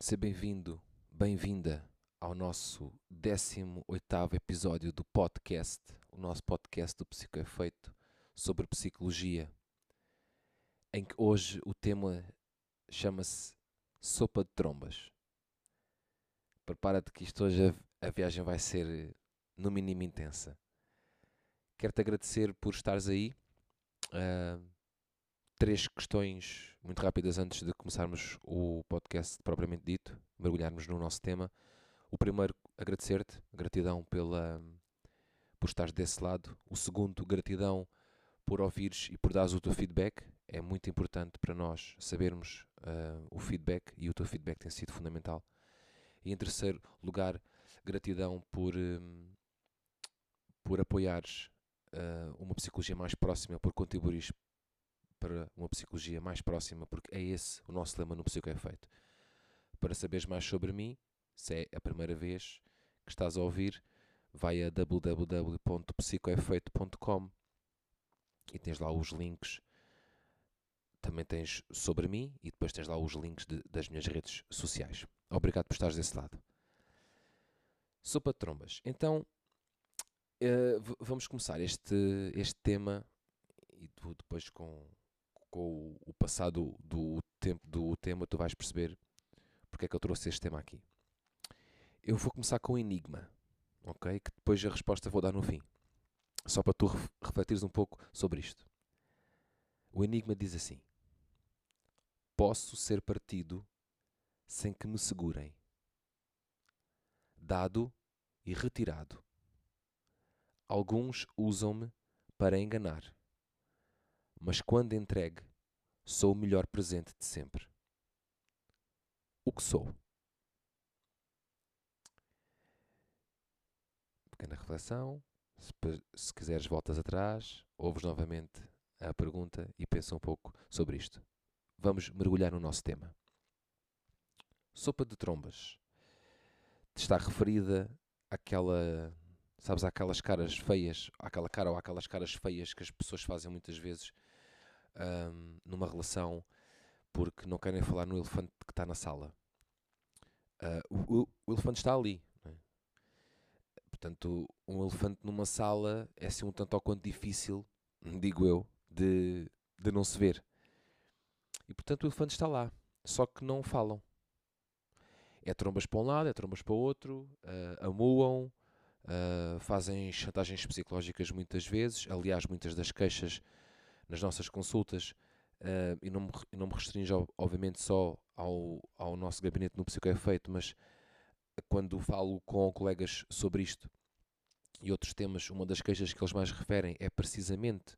Seja bem-vindo, bem-vinda ao nosso 18º episódio do podcast, o nosso podcast do Psicoefeito sobre psicologia, em que hoje o tema chama-se Sopa de Trombas. Prepara-te que isto hoje a, a viagem vai ser no mínimo intensa. Quero-te agradecer por estares aí. Uh, três questões muito rápidas antes de começarmos o podcast propriamente dito, mergulharmos no nosso tema. O primeiro, agradecer-te, gratidão pela, por estares desse lado. O segundo, gratidão por ouvires e por dares o teu feedback. É muito importante para nós sabermos uh, o feedback e o teu feedback tem sido fundamental. E em terceiro lugar, gratidão por, um, por apoiares uh, uma psicologia mais próxima, por contribuires para uma psicologia mais próxima, porque é esse o nosso lema no Psicoefeito. Para saberes mais sobre mim, se é a primeira vez que estás a ouvir, vai a www.psicoefeito.com e tens lá os links. Também tens sobre mim e depois tens lá os links de, das minhas redes sociais. Obrigado por estares desse lado. Sopa de trombas. Então, uh, vamos começar este, este tema e depois com com o passado do tempo do tema, tu vais perceber porque é que eu trouxe este tema aqui. Eu vou começar com o enigma, ok? Que depois a resposta vou dar no fim. Só para tu refletires um pouco sobre isto. O enigma diz assim: Posso ser partido sem que me segurem, dado e retirado. Alguns usam-me para enganar mas quando entregue, sou o melhor presente de sempre. O que sou? Pequena reflexão. Se, se quiseres, voltas atrás, ouves novamente a pergunta e pensa um pouco sobre isto. Vamos mergulhar no nosso tema. Sopa de trombas está referida àquela, sabes, àquelas caras feias, àquela cara ou àquelas caras feias que as pessoas fazem muitas vezes um, numa relação porque não querem falar no elefante que está na sala. Uh, o, o, elefante está ali. É? Portanto, um elefante numa sala é assim um tanto ou quanto difícil, digo eu, de, de não se ver. E portanto o elefante está lá, só que não falam. É trombas para um lado, é trombas para o outro, uh, amuam, uh, fazem chantagens psicológicas muitas vezes. Aliás, muitas das queixas nas nossas consultas, uh, e, não me, não me restringo, obviamente, só ao, ao nosso gabinete no Psicoefeito, mas quando falo com colegas sobre isto e outros temas, uma das queixas que eles mais referem é precisamente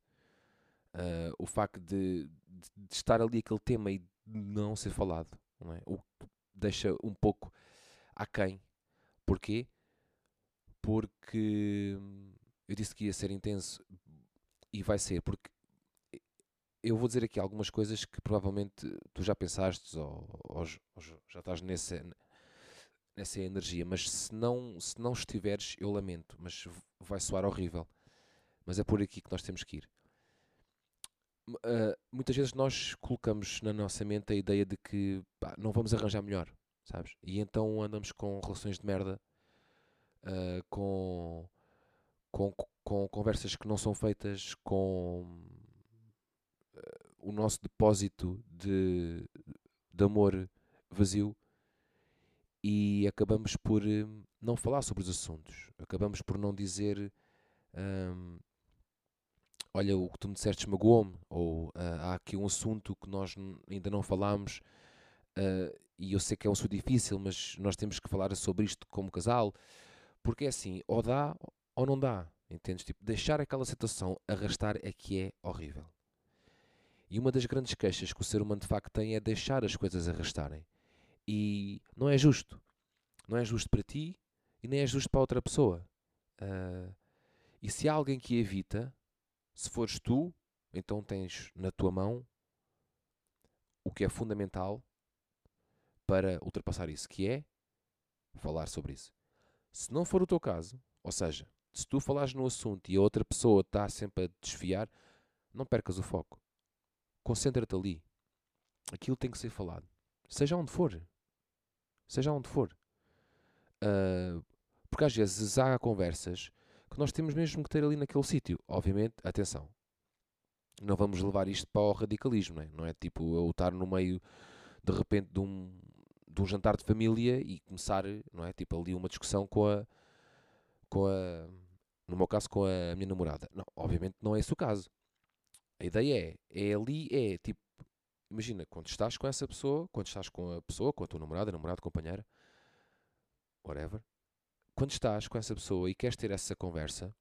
uh, o facto de, de, de, estar ali aquele tema e não ser falado, não é? o que deixa um pouco aquém. Porquê? Porque eu disse que ia ser intenso e vai ser, porque eu vou dizer aqui algumas coisas que provavelmente tu já pensaste ou, ou, ou já estás nessa, nessa energia, mas se não, se não estiveres, eu lamento, mas vai soar horrível. Mas é por aqui que nós temos que ir. Uh, muitas vezes nós colocamos na nossa mente a ideia de que pá, não vamos arranjar melhor, sabes? E então andamos com relações de merda, uh, com, com, com conversas que não são feitas, com o nosso depósito de, de amor vazio e acabamos por hum, não falar sobre os assuntos, acabamos por não dizer hum, olha, o que tu me disseste magoou-me, ou uh, há aqui um assunto que nós ainda não falámos uh, e eu sei que é um assunto difícil, mas nós temos que falar sobre isto como casal, porque é assim, ou dá ou não dá, entendes? Tipo, deixar aquela situação arrastar é que é horrível. E uma das grandes queixas que o ser humano de facto tem é deixar as coisas arrastarem. E não é justo. Não é justo para ti e nem é justo para outra pessoa. Uh, e se há alguém que evita, se fores tu, então tens na tua mão o que é fundamental para ultrapassar isso, que é falar sobre isso. Se não for o teu caso, ou seja, se tu falares no assunto e a outra pessoa está sempre a desviar, não percas o foco. Concentra-te ali. Aquilo tem que ser falado. Seja onde for. seja onde for. Uh, porque às vezes há conversas que nós temos mesmo que ter ali naquele sítio. Obviamente, atenção, não vamos levar isto para o radicalismo, não é? Não é tipo eu estar no meio, de repente, de um, de um jantar de família e começar, não é? Tipo ali uma discussão com a, com a, no meu caso, com a minha namorada. Não, obviamente não é esse o caso. A ideia é, é ali, é tipo, imagina, quando estás com essa pessoa, quando estás com a pessoa, com a tua namorada, namorada, companheira, whatever, quando estás com essa pessoa e queres ter essa conversa,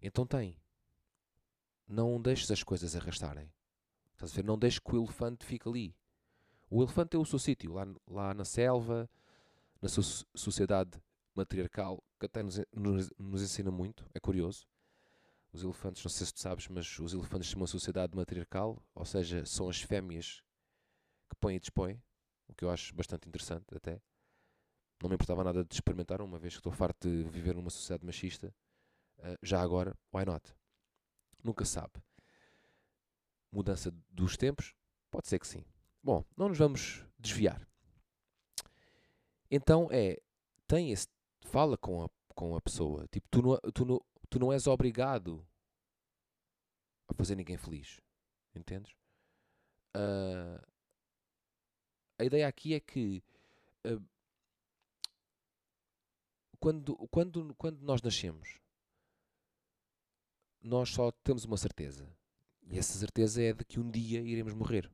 então tem. Não deixes as coisas arrastarem. Estás a ver? Não deixes que o elefante fique ali. O elefante é o seu sítio, lá, lá na selva, na sociedade matriarcal, que até nos, nos, nos, ensina muito, é curioso. Os elefantes, não sei se tu sabes, mas os elefantes são uma sociedade matriarcal, ou seja, são as fêmeas que põem e dispõem, o que eu acho bastante interessante até. Não me importava nada de experimentar, uma vez que estou farto de viver numa sociedade machista. Uh, já agora, why not? Nunca sabe. Mudança dos tempos? Pode ser que sim. Bom, não nos vamos desviar. Então é, tem esse, fala com a, com a pessoa. Tipo, tu não, tu, não, tu não és obrigado a fazer ninguém feliz. Entendes? Uh, a ideia aqui é que uh, quando, quando, quando nós nascemos, nós só temos uma certeza. E essa certeza é de que um dia iremos morrer.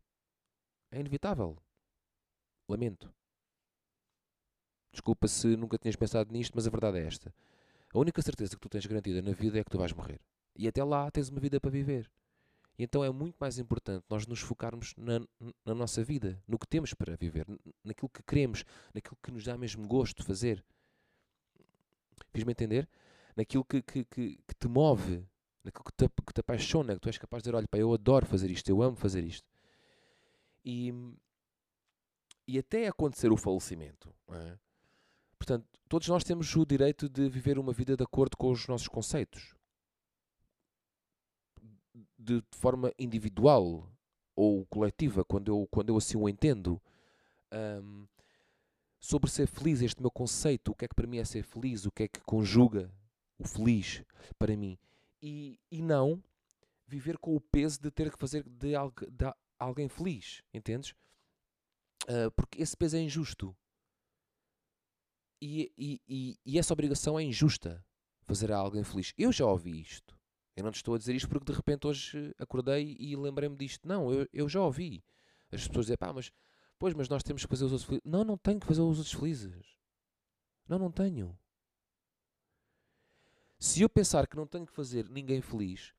É inevitável. Lamento. Desculpa se nunca tinhas pensado nisto, mas a verdade é esta. A única certeza que tu tens garantida na vida é que tu vais morrer. E até lá tens uma vida para viver. E então é muito mais importante nós nos focarmos na, na nossa vida, no que temos para viver, naquilo que queremos, naquilo que nos dá mesmo gosto de fazer. Fiz-me entender? Naquilo que, que, que, que, te move, naquilo que te, que te apaixona, que tu és capaz de dizer: olha, pá, eu adoro fazer isto, eu amo fazer isto. E, e até acontecer o falecimento. É? Portanto, todos nós temos o direito de viver uma vida de acordo com os nossos conceitos. De, forma individual ou coletiva, quando eu, quando eu assim o entendo. Um, sobre ser feliz, este meu conceito, o que é que para mim é ser feliz, o que é que conjuga o feliz para mim. E, e não viver com o peso de ter que fazer de, algo, de alguém feliz, entendes? Uh, porque esse peso é injusto. E, e, e, essa obrigação é injusta, fazer a alguém feliz. Eu já ouvi isto. Eu não te estou a dizer isto porque de repente hoje acordei e lembrei-me disto. Não, eu, eu já ouvi. As pessoas dizem, pá, mas Pois, mas nós temos que fazer os outros felizes. Não, não tenho que fazer os outros felizes. Não, não tenho. Se eu pensar que não tenho que fazer ninguém feliz,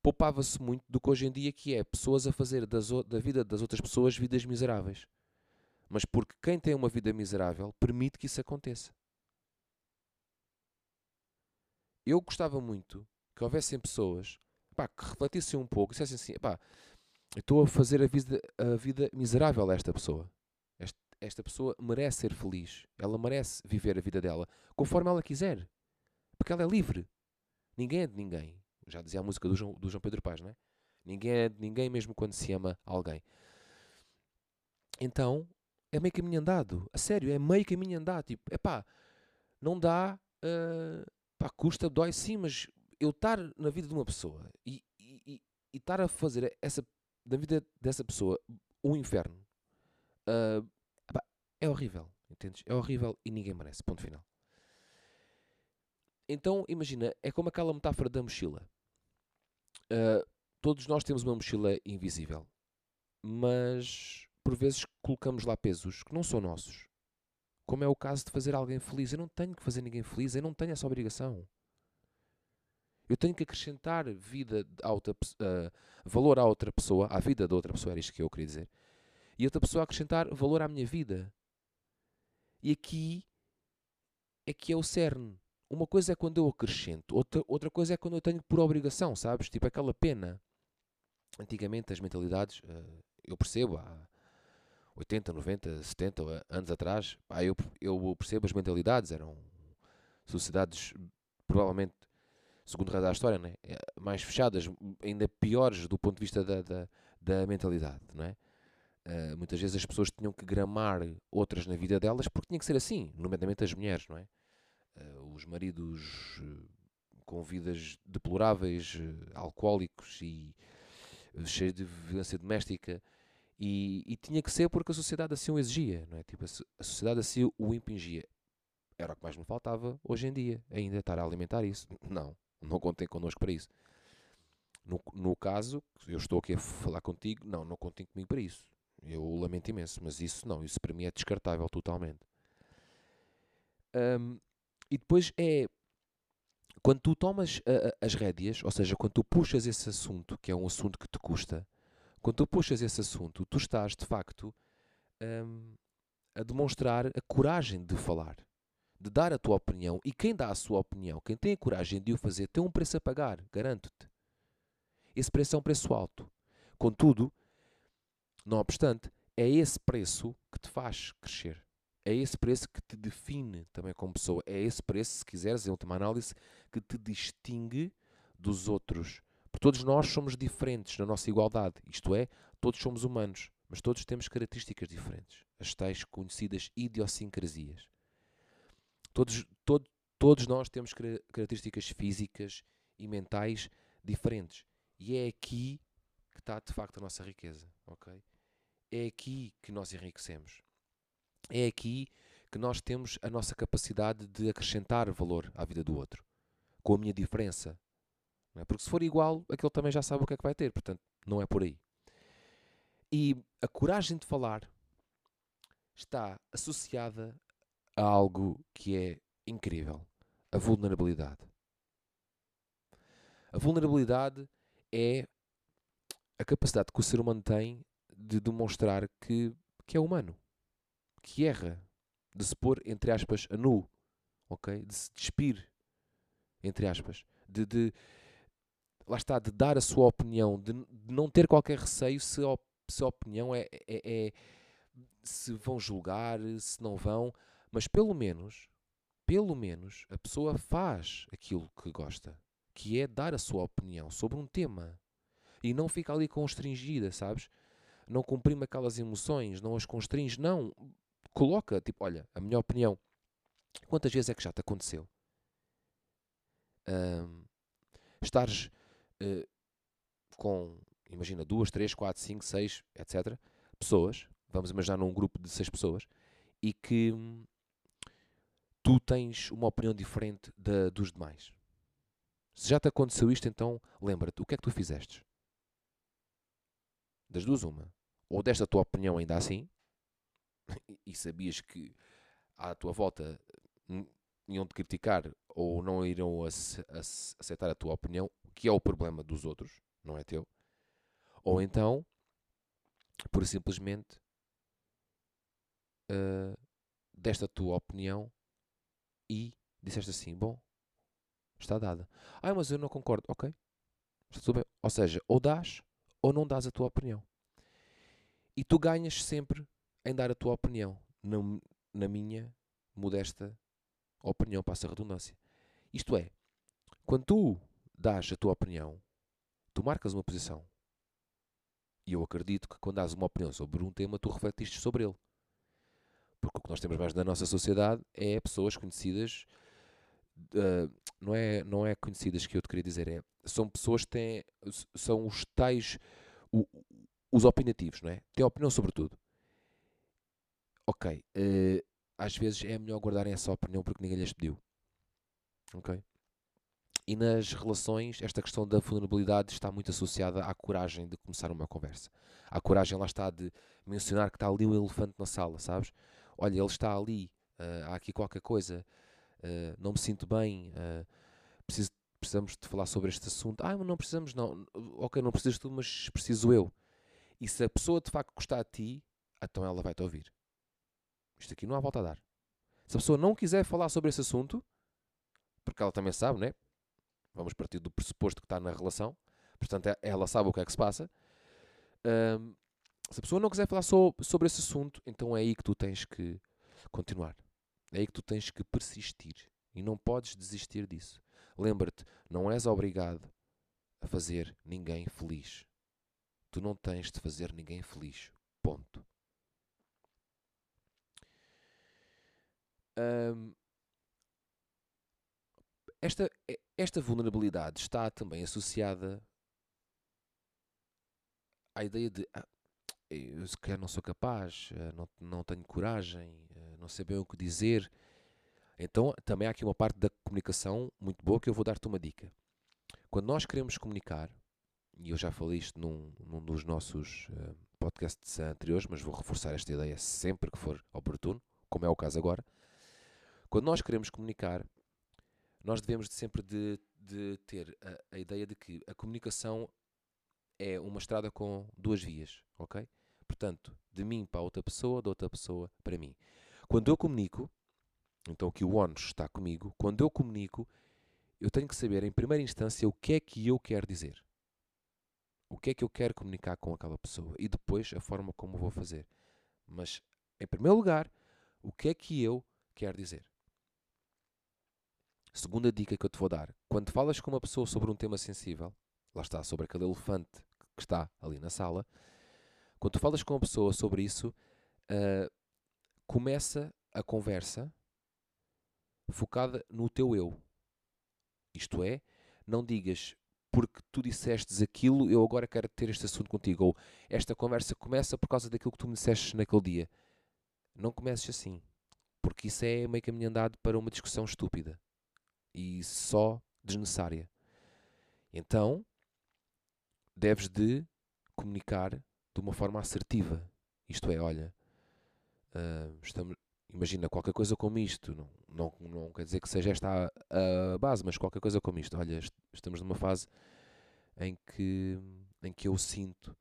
poupava-se muito do que hoje em dia que é pessoas a fazer das, da vida das outras pessoas vidas miseráveis. Mas porque quem tem uma vida miserável permite que isso aconteça. Eu gostava muito que houvessem pessoas pá, que refletissem um pouco e dissessem assim, pá, estou a fazer a vida, a vida miserável a esta pessoa. Esta, esta pessoa merece ser feliz. Ela merece viver a vida dela conforme ela quiser. Porque ela é livre. Ninguém é de ninguém. Já dizia a música do João, do João Pedro Paz, não é? Ninguém é de ninguém mesmo quando se ama alguém. Então, é meio caminho andado. A sério, é meio caminho andado. Tipo, é não dá. Uh, pá, custa, dói sim, mas eu estar na vida de uma pessoa e, e, estar a fazer essa da vida dessa pessoa um inferno uh, é horrível, entendes? É horrível e ninguém merece. Ponto final. Então, imagina, é como aquela metáfora da mochila. Uh, todos nós temos uma mochila invisível, mas por vezes colocamos lá pesos que não são nossos. Como é o caso de fazer alguém feliz. Eu não tenho que fazer ninguém feliz, eu não tenho essa obrigação. Eu tenho que acrescentar vida a outra, uh, valor à outra pessoa, à vida da outra pessoa, era isto que eu queria dizer. E outra pessoa acrescentar valor à minha vida. E aqui é que é o cerne. Uma coisa é quando eu acrescento, outra, outra coisa é quando eu tenho por obrigação, sabes? Tipo aquela pena. Antigamente as mentalidades, uh, eu percebo, há 80, 90, 70 anos atrás, pá, eu, eu percebo as mentalidades, eram sociedades provavelmente segundo o da história, né? mais fechadas, ainda piores do ponto de vista da, da, da mentalidade, não é? Uh, muitas vezes as pessoas tinham que gramar outras na vida delas porque tinha que ser assim, nomeadamente as mulheres, não é? Uh, os maridos uh, com vidas deploráveis, alcoólicos e cheios de violência doméstica, e, e, tinha que ser porque a sociedade assim o exigia, não é? Tipo, a, sociedade assim o impingia. Era o que mais me faltava hoje em dia, ainda estar a alimentar isso. Não, não contem connosco para isso. No, no caso, eu estou aqui a falar contigo, não, não contem comigo para isso. Eu lamento imenso, mas isso não, isso para mim é descartável totalmente. Um, e depois é quando tu tomas as rédeas, ou seja, quando tu puxas esse assunto, que é um assunto que te custa, quando tu puxas esse assunto, tu estás de facto um, a demonstrar a coragem de falar, de dar a tua opinião. E quem dá a sua opinião, quem tem a coragem de o fazer, tem um preço a pagar, garanto-te. Esse preço é um preço alto. Contudo, não obstante, é esse preço que te faz crescer. É esse preço que te define também como pessoa. É esse preço, se quiseres, em última análise, que te distingue dos outros. Todos nós somos diferentes na nossa igualdade. Isto é, todos somos humanos, mas todos temos características diferentes. As tais conhecidas idiosincrasias. Todos, todo, todos nós temos características físicas e mentais diferentes. E é aqui que está de facto a nossa riqueza, ok? É aqui que nós enriquecemos. É aqui que nós temos a nossa capacidade de acrescentar valor à vida do outro, com a minha diferença. É? Porque se for igual, aquele também já sabe o que é que vai ter, portanto, não é por aí. E a coragem de falar está associada a algo que é incrível: a vulnerabilidade. A vulnerabilidade é a capacidade que o ser humano tem de demonstrar que, que é humano, que erra, de se pôr, entre aspas, a nu, ok? De se despir, entre aspas, de, de lá está, de dar a sua opinião, de, de não ter qualquer receio se a, se a opinião é, é, é, se vão julgar, se não vão, mas pelo menos, pelo menos, a pessoa faz aquilo que gosta que é dar a sua opinião sobre um tema e não fica ali constringida, sabes? Não comprime aquelas emoções, não as constringe, não. Coloca, tipo, olha, a minha opinião. Quantas vezes é que já te aconteceu? Um, estares uh, com, imagina, duas, três, quatro, cinco, seis, etc. Pessoas, vamos imaginar num grupo de seis pessoas, e que hum, tu tens uma opinião diferente da, dos demais. Se já te aconteceu isto, então lembra-te, o que é que tu fizeste? Das duas, uma. Ou desta tua opinião ainda assim, e sabias que à tua volta iam-te criticar ou não irão aceitar a tua opinião, que é o problema dos outros, não é teu. Ou então, por simplesmente, uh, desta tua opinião e disseste assim: Bom, está dada. Ah, mas eu não concordo. Ok. Está tudo bem. Ou seja, ou dás ou não dás a tua opinião. E tu ganhas sempre em dar a tua opinião. Na, na minha modesta opinião, passa a redundância. Isto é, quando tu dás a tua opinião, tu marcas uma posição. E eu acredito que quando dás uma opinião sobre um tema, tu refletiste sobre ele. Porque o que nós temos mais na nossa sociedade é pessoas conhecidas Uh, não, é, não é conhecidas que eu te queria dizer, é, são pessoas que têm, são os tais, o, os opinativos, não é? Têm opinião sobre tudo. Ok, uh, às vezes é melhor guardarem essa opinião porque ninguém lhes pediu. Ok? E nas relações, esta questão da vulnerabilidade está muito associada à coragem de começar uma conversa. À coragem, lá está, de mencionar que está ali um elefante na sala, sabes? Olha, ele está ali, uh, há aqui qualquer coisa uh, não me sinto bem, uh, preciso, precisamos de falar sobre este assunto. Ah, mas não precisamos, não. Ok, não precisas tu, mas preciso eu. E se a pessoa de facto gostar de ti, então ela vai te ouvir. Isto aqui não há volta a dar. Se a pessoa não quiser falar sobre esse assunto, porque ela também sabe, né? Vamos partir do pressuposto que está na relação, portanto é, ela sabe o que é que se passa. Um, se a pessoa não quiser falar so, sobre esse assunto, então é aí que tu tens que continuar. É aí que tu tens que persistir e não podes desistir disso. Lembra-te, não és obrigado a fazer ninguém feliz. Tu não tens de fazer ninguém feliz. Ponto. Hum, esta, esta vulnerabilidade está também associada à ideia de ah, eu se calhar não sou capaz, eh, não, não tenho coragem, eh, não sei bem o que dizer. Então também há aqui uma parte da comunicação muito boa que eu vou dar-te uma dica. Quando nós queremos comunicar, e eu já falei isto num, num dos nossos uh, podcasts anteriores, mas vou reforçar esta ideia sempre que for oportuno, como é o caso agora. Quando nós queremos comunicar, nós devemos de sempre de, de ter a, a, ideia de que a comunicação é uma estrada com duas vias, ok? Portanto, de mim para outra pessoa, de outra pessoa para mim. Quando eu comunico, então aqui o ONU está comigo, quando eu comunico, eu tenho que saber em primeira instância o que é que eu quero dizer. O que é que eu quero comunicar com aquela pessoa e depois a forma como vou fazer. Mas, em primeiro lugar, o que é que eu quero dizer. Segunda dica que eu te vou dar: quando falas com uma pessoa sobre um tema sensível, lá está, sobre aquele elefante que está ali na sala, quando tu falas com uma pessoa sobre isso, uh, começa a conversa focada no teu eu. Isto é, não digas porque tu dissestes aquilo, eu agora quero ter este assunto contigo. Ou esta conversa começa por causa daquilo que tu me disseste naquele dia. Não comeces assim. Porque isso é meio caminho andado para uma discussão estúpida e só desnecessária. Então, deves de comunicar de uma forma assertiva. Isto é, olha, uh, estamos, imagina qualquer coisa como isto, não, não, não quer dizer que seja esta a, a, base, mas qualquer coisa como isto. Olha, estamos numa fase em que, em que eu sinto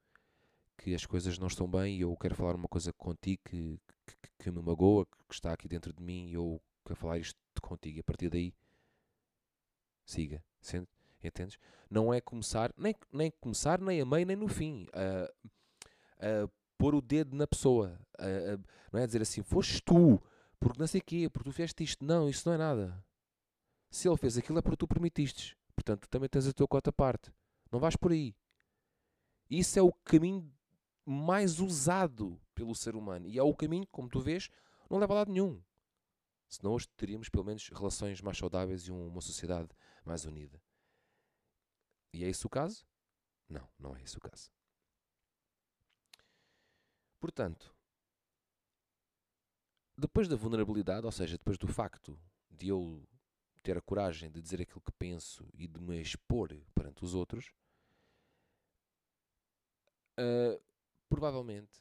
que as coisas não estão bem e eu quero falar uma coisa contigo que, que, que me magoa, que está aqui dentro de mim e eu quero falar isto contigo. E a partir daí siga. Entendes? Não é começar, nem, nem começar, nem a meio, nem no fim. Uh, uh, pôr o dedo na pessoa. Uh, não é dizer assim, foste tu, porque não sei o quê, porque tu fizeste isto. Não, isso não é nada. Se ele fez aquilo é porque tu permitiste. Portanto, tu também tens a tua cota parte. Não vais por aí. Isso é o caminho mais usado pelo ser humano. E é o caminho, como tu vês, não leva a lado nenhum. Senão hoje teríamos pelo menos relações mais saudáveis e uma sociedade mais unida. E é esse o caso? Não, não é esse o caso. Portanto, depois da vulnerabilidade, ou seja, depois do facto de eu ter a coragem de dizer aquilo que penso e de me expor perante os outros, uh, provavelmente,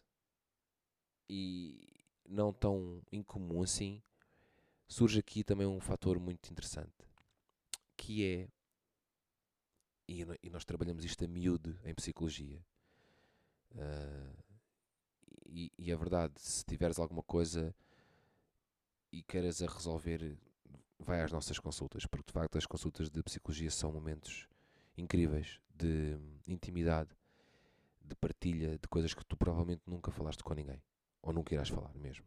e não tão incomum assim, surge aqui também um fator muito interessante, que é, e, e nós trabalhamos isto a miúde em psicologia, uh, e, e é verdade, se tiveres alguma coisa e queiras a resolver, vai às nossas consultas, porque de facto as consultas de psicologia são momentos incríveis de intimidade, de partilha de coisas que tu provavelmente nunca falaste com ninguém, ou nunca irás falar mesmo.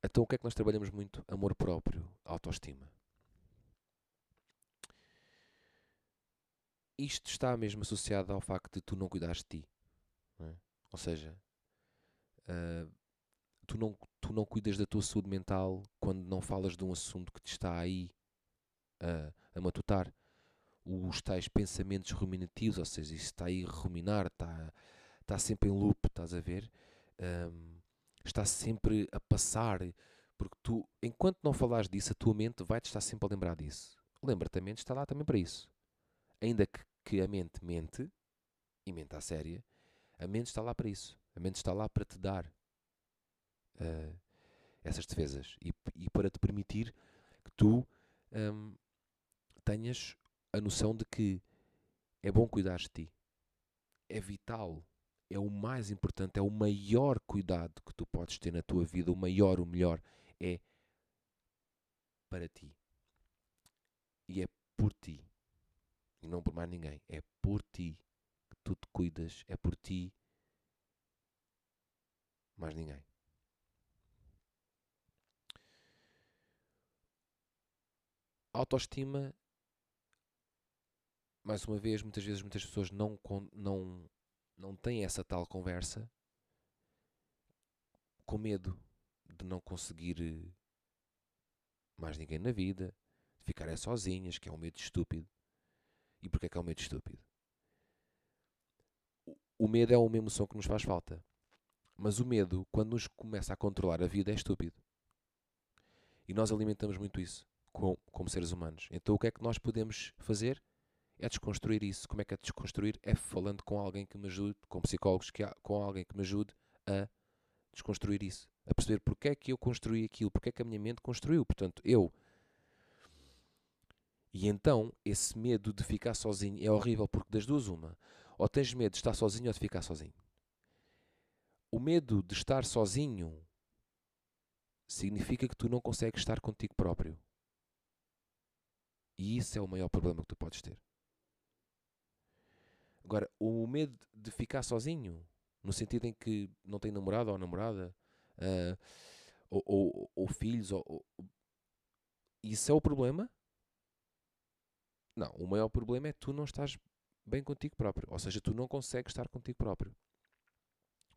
Então o que é que nós trabalhamos muito? Amor próprio, autoestima. Isto está mesmo associado ao facto de tu não cuidares de ti. É? Ou seja, uh, tu, não, tu não cuidas da tua saúde mental quando não falas de um assunto que te está aí uh, a matutar. Os tais pensamentos ruminativos, ou seja, isso está aí a ruminar, está, está sempre em loop, estás a ver? Um, está sempre a passar, porque tu, enquanto não falares disso, a tua mente vai-te estar sempre a lembrar disso. Lembra-te, a mente está lá também para isso. Ainda que, que a mente mente, e mente à séria, a mente está lá para isso. A mente está lá para te dar uh, essas defesas e, e, para te permitir que tu um, tenhas a noção de que é bom cuidar de ti. É vital é o mais importante, é o maior cuidado que tu podes ter na tua vida, o maior, o melhor, é para ti. E é por ti. E não por mais ninguém. É por ti que tu te cuidas, é por ti. Mais ninguém. Autoestima, mais uma vez, muitas vezes muitas pessoas não, não não tem essa tal conversa com medo de não conseguir eh, mais ninguém na vida, de ficarem sozinhas, que é um medo estúpido. E porquê é que é um medo estúpido? O medo é uma emoção que nos faz falta. Mas o medo, quando nos começa a controlar a vida, é estúpido. E nós alimentamos muito isso com, como seres humanos. Então o que é que nós podemos fazer? É desconstruir isso. Como é que é desconstruir? É falando com alguém que me ajude, com psicólogos, que com alguém que me ajude a desconstruir isso. A perceber porque é que eu construí aquilo, porque é que a minha mente construiu. Portanto, eu. E então, esse medo de ficar sozinho é horrível, porque das duas, uma. Ou tens medo de estar sozinho ou de ficar sozinho. O medo de estar sozinho significa que tu não consegues estar contigo próprio. E isso é o maior problema que tu podes ter. Agora, o medo de ficar sozinho, no sentido em que não tem namorado ou namorada, uh, ou, ou, ou, filhos, ou, ou, isso é o problema? Não, o maior problema é tu não estás bem contigo próprio. Ou seja, tu não consegues estar contigo próprio.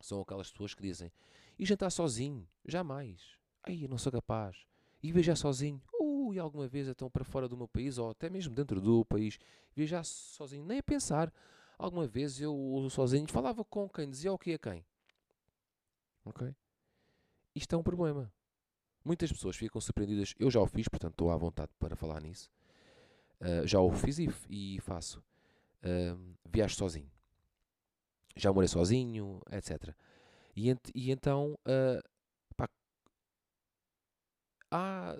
São aquelas pessoas que dizem: e jantar sozinho? Jamais. Ai, eu não sou capaz. E viajar sozinho? Uh, e alguma vez estão para fora do meu país, ou até mesmo dentro do país, viajar sozinho? Nem a pensar. Alguma vez eu sozinho falava com quem? Dizia o que a quem? Ok? Isto é um problema. Muitas pessoas ficam surpreendidas. Eu já o fiz, portanto estou à vontade para falar nisso. Uh, já o fiz e, e faço. Viajo sozinho. Já morei sozinho, etc. E, ent e então, uh, pá, ah,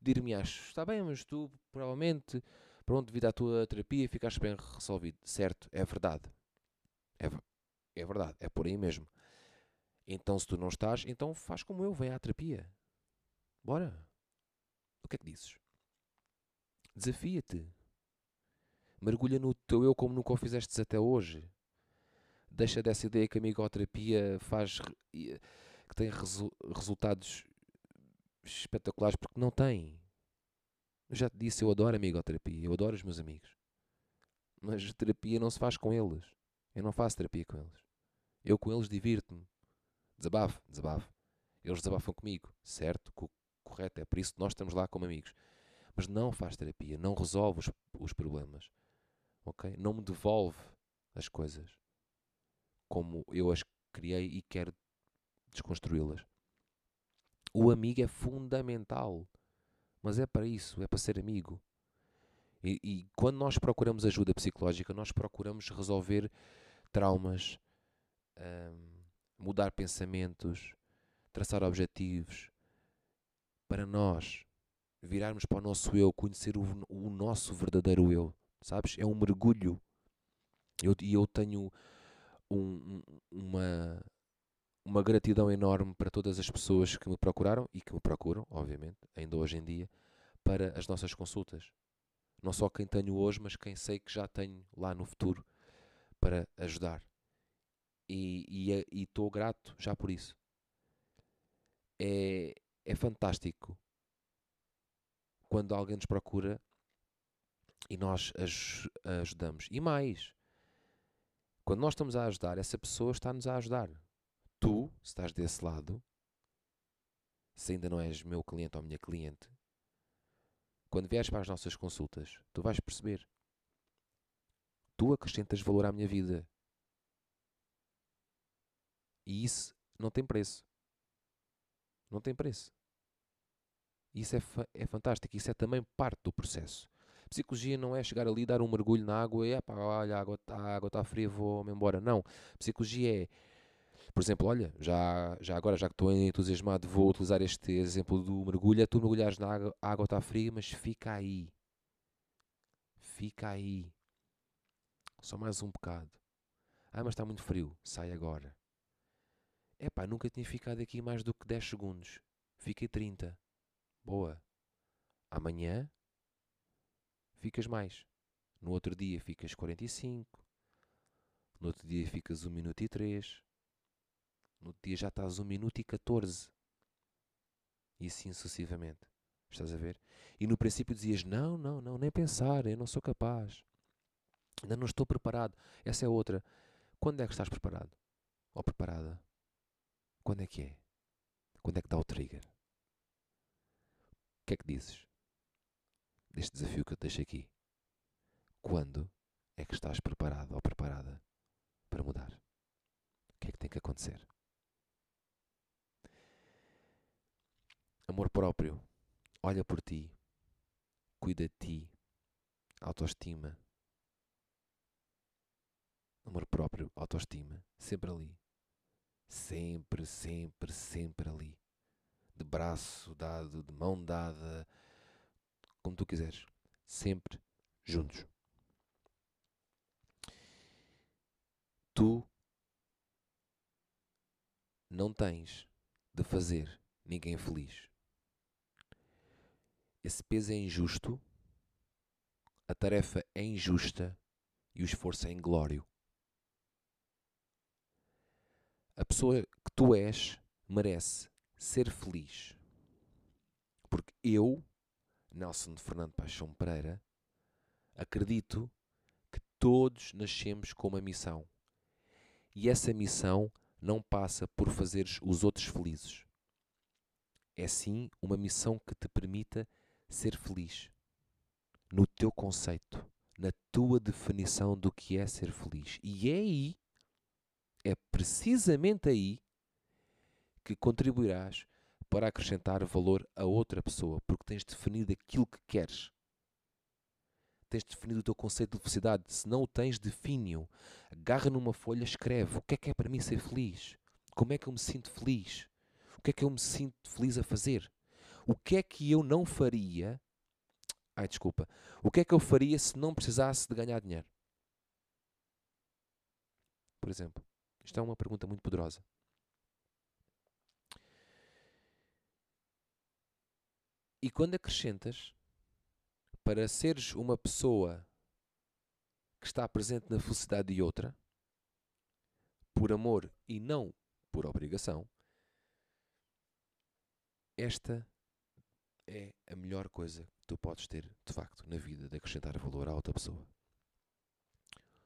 dir-me acho, está bem, mas tu provavelmente, pronto, devido à tua terapia, ficaste bem resolvido. Certo, é verdade. É, é verdade, é por aí mesmo. Então, se tu não estás, então faz como eu, vem à terapia. Bora. O que é que dizes? Desafia-te. Mergulha no teu eu como nunca o fizeste até hoje. Deixa dessa ideia que a amigoterapia faz que tem resu resultados espetaculares porque não tem. Eu já te disse, eu adoro amigoterapia, eu adoro os meus amigos. Mas terapia não se faz com eles. Eu não faço terapia com eles. Eu com eles divirto-me. Desabafo, desabafo. Eles desabafam comigo, certo? Correto, é por isso que nós estamos lá como amigos. Mas não faz terapia, não resolve os, os problemas ok? Não me devolve as coisas como eu as criei e quero desconstruí-las. O amigo é fundamental, mas é para isso, é para ser amigo. E, e quando nós procuramos ajuda psicológica, nós procuramos resolver traumas, um, mudar pensamentos, traçar objetivos, para nós virarmos para o nosso eu, conhecer o, o nosso verdadeiro eu sabes? É um mergulho. E eu, eu tenho um, uma, uma gratidão enorme para todas as pessoas que me procuraram e que me procuram, obviamente, ainda hoje em dia, para as nossas consultas. Não só quem tenho hoje, mas quem sei que já tenho lá no futuro para ajudar. E é, estou grato já por isso. É, é fantástico quando alguém nos procura e nós ajudamos. E mais, quando nós estamos a ajudar, essa pessoa está-nos a ajudar. Tu, se estás desse lado, se ainda não és meu cliente ou minha cliente, quando vieres para as nossas consultas, tu vais perceber. Tu acrescentas valor à minha vida. E isso não tem preço. Não tem preço. Isso é, fa é fantástico. Isso é também parte do processo. Psicologia não é chegar ali, dar um mergulho na água e, pá, olha, a água está tá fria, vou-me embora. Não. Psicologia é, por exemplo, olha, já, já agora, já que estou entusiasmado, vou utilizar este exemplo do mergulho. É tu mergulhares na água, a água está fria, mas fica aí. Fica aí. Só mais um bocado. Ah, mas está muito frio. Sai agora. É pá, nunca tinha ficado aqui mais do que 10 segundos. Fiquei 30. Boa. Amanhã ficas mais. No outro dia ficas 45. No outro dia ficas 1 minuto e 3. No outro dia já estás 1 minuto e 14. E assim sucessivamente. Estás a ver? E no princípio dizias: Não, não, não, nem pensar, eu não sou capaz. Ainda não estou preparado. Essa é outra. Quando é que estás preparado? Ou preparada? Quando é que é? Quando é que dá o trigger? Que é que dizes? Deste desafio que eu te deixo aqui. Quando é que estás preparado ou preparada para mudar? O que é que tem que acontecer? Amor próprio. Olha por ti. Cuida de ti. Autoestima. Amor próprio, autoestima. Sempre ali. Sempre, sempre, sempre ali. De braço dado, de mão dada, como tu quiseres. Sempre juntos. Tu não tens de fazer ninguém feliz. Esse peso é injusto, a tarefa é injusta e o esforço é inglório. A pessoa que tu és merece ser feliz. Porque eu, Nelson Fernando Paixão Pereira, acredito que todos nascemos com uma missão. E essa missão não passa por fazeres os outros felizes. É sim uma missão que te permita ser feliz no teu conceito, na tua definição do que é ser feliz. E é aí, é precisamente aí que contribuirás para acrescentar valor a outra pessoa, porque tens definido aquilo que queres. Tens definido o teu conceito de felicidade. Se não o tens, define-o. Agarra numa folha, escreve. O que é que é para mim ser feliz? Como é que eu me sinto feliz? O que é que eu me sinto feliz a fazer? O que é que eu não faria? Ai, desculpa. O que é que eu faria se não precisasse de ganhar dinheiro? Por exemplo, isto é uma pergunta muito poderosa. E quando acrescentas para seres uma pessoa que está presente na felicidade de outra, por amor e não por obrigação, esta é a melhor coisa que tu podes ter, de facto, na vida, de acrescentar valor à outra pessoa.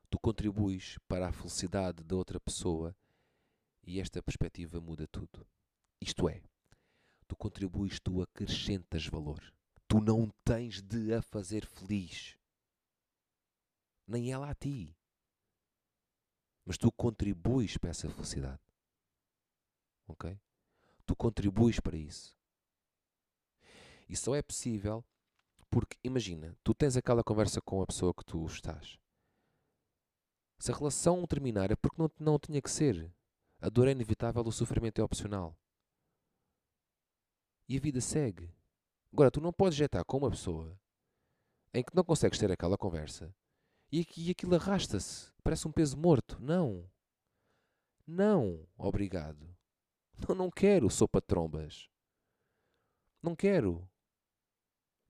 Tu contribuis para a felicidade da outra pessoa e esta perspectiva muda tudo. Isto é, tu contribuis, tu acrescentas valor. Tu não tens de a fazer feliz. Nem ela a ti. Mas tu contribuis para essa felicidade. Ok? Tu contribuis para isso. E só é possível porque, imagina, tu tens aquela conversa com a pessoa que tu estás. Se a relação terminar é porque não, não tinha que ser. A dor é inevitável, o sofrimento é opcional. E a vida segue. Agora, tu não podes já estar com uma pessoa em que não consegues ter aquela conversa e, e aquilo arrasta-se. Parece um peso morto. Não. Não, obrigado. Não, não quero sopa de trombas. Não quero.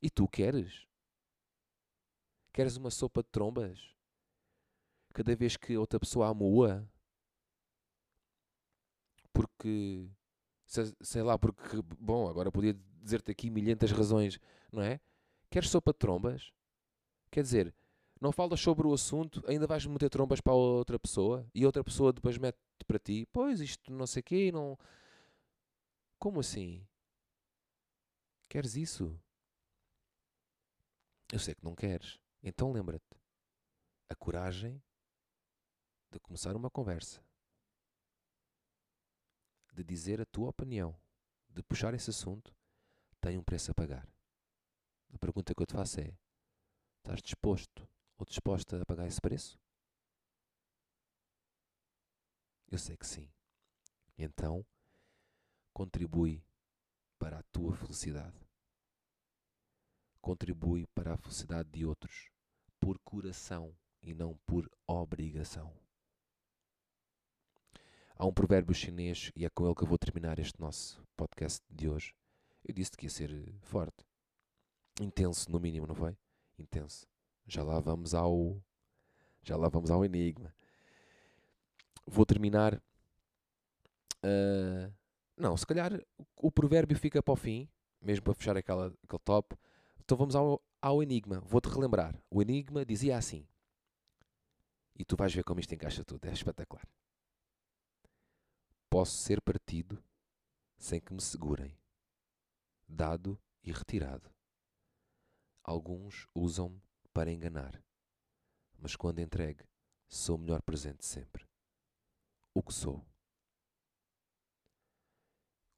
E tu queres? Queres uma sopa de trombas? Cada vez que outra pessoa amua? Porque, sei lá, porque, bom, agora podia dizer-te aqui milhentas razões, não é? Queres sopa de trombas? Quer dizer, não falas sobre o assunto, ainda vais meter trombas para outra pessoa e outra pessoa depois mete para ti, pois isto não sei quê, não. Como assim? Queres isso? Eu sei que não queres. Então lembra-te. A coragem de começar uma conversa, de dizer a tua opinião, de puxar esse assunto, tem um preço a pagar. A pergunta que eu te faço é: estás disposto ou disposta a pagar esse preço? Eu sei que sim. Então, contribui para a tua felicidade contribui para a felicidade de outros por coração e não por obrigação. Há um provérbio chinês, e é com ele que eu vou terminar este nosso podcast de hoje. Eu disse que ia ser forte. Intenso, no mínimo, não foi? Intenso. Já lá vamos ao. Já lá vamos ao enigma. Vou terminar. Uh, não, se calhar o provérbio fica para o fim, mesmo para fechar aquela, aquele top. Então vamos ao, ao enigma. Vou-te relembrar. O enigma dizia assim: E tu vais ver como isto encaixa tudo. É espetacular. Posso ser partido sem que me segurem, dado e retirado. Alguns usam-me para enganar, mas quando entregue, sou o melhor presente sempre. O que sou?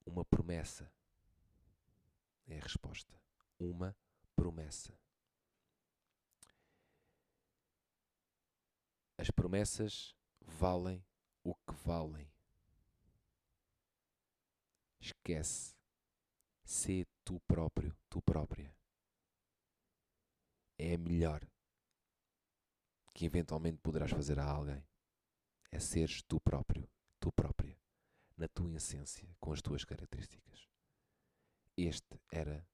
Uma promessa. É a resposta. Uma promessa. As promessas valem o que valem. Esquece. Sê tu próprio, tu própria. É a melhor que eventualmente poderás fazer a alguém. É seres tu próprio, tu própria, na tua essência, com as tuas características. Este era.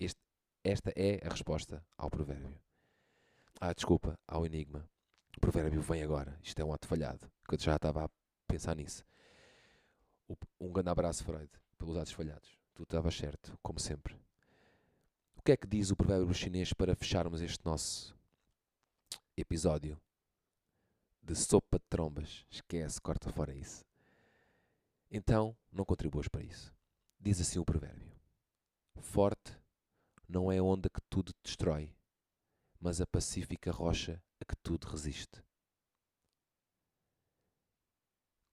Este, esta é a resposta ao provérbio. Ah, desculpa, ao enigma. O provérbio vem agora. Isto é um ato falhado. Que eu já estava a pensar nisso. Um grande abraço, Freud, pelos atos falhados. Tu estavas certo, como sempre. O que é que diz o provérbio chinês para fecharmos este nosso episódio de sopa de trombas? Esquece, corta fora isso. Então, não contribuas para isso. Diz assim o provérbio: Forte não é a onda que tudo destrói, mas a pacífica rocha a que tudo resiste.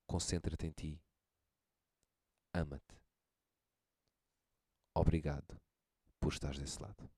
Concentra-te em ti. Ama-te. Obrigado por estares desse lado.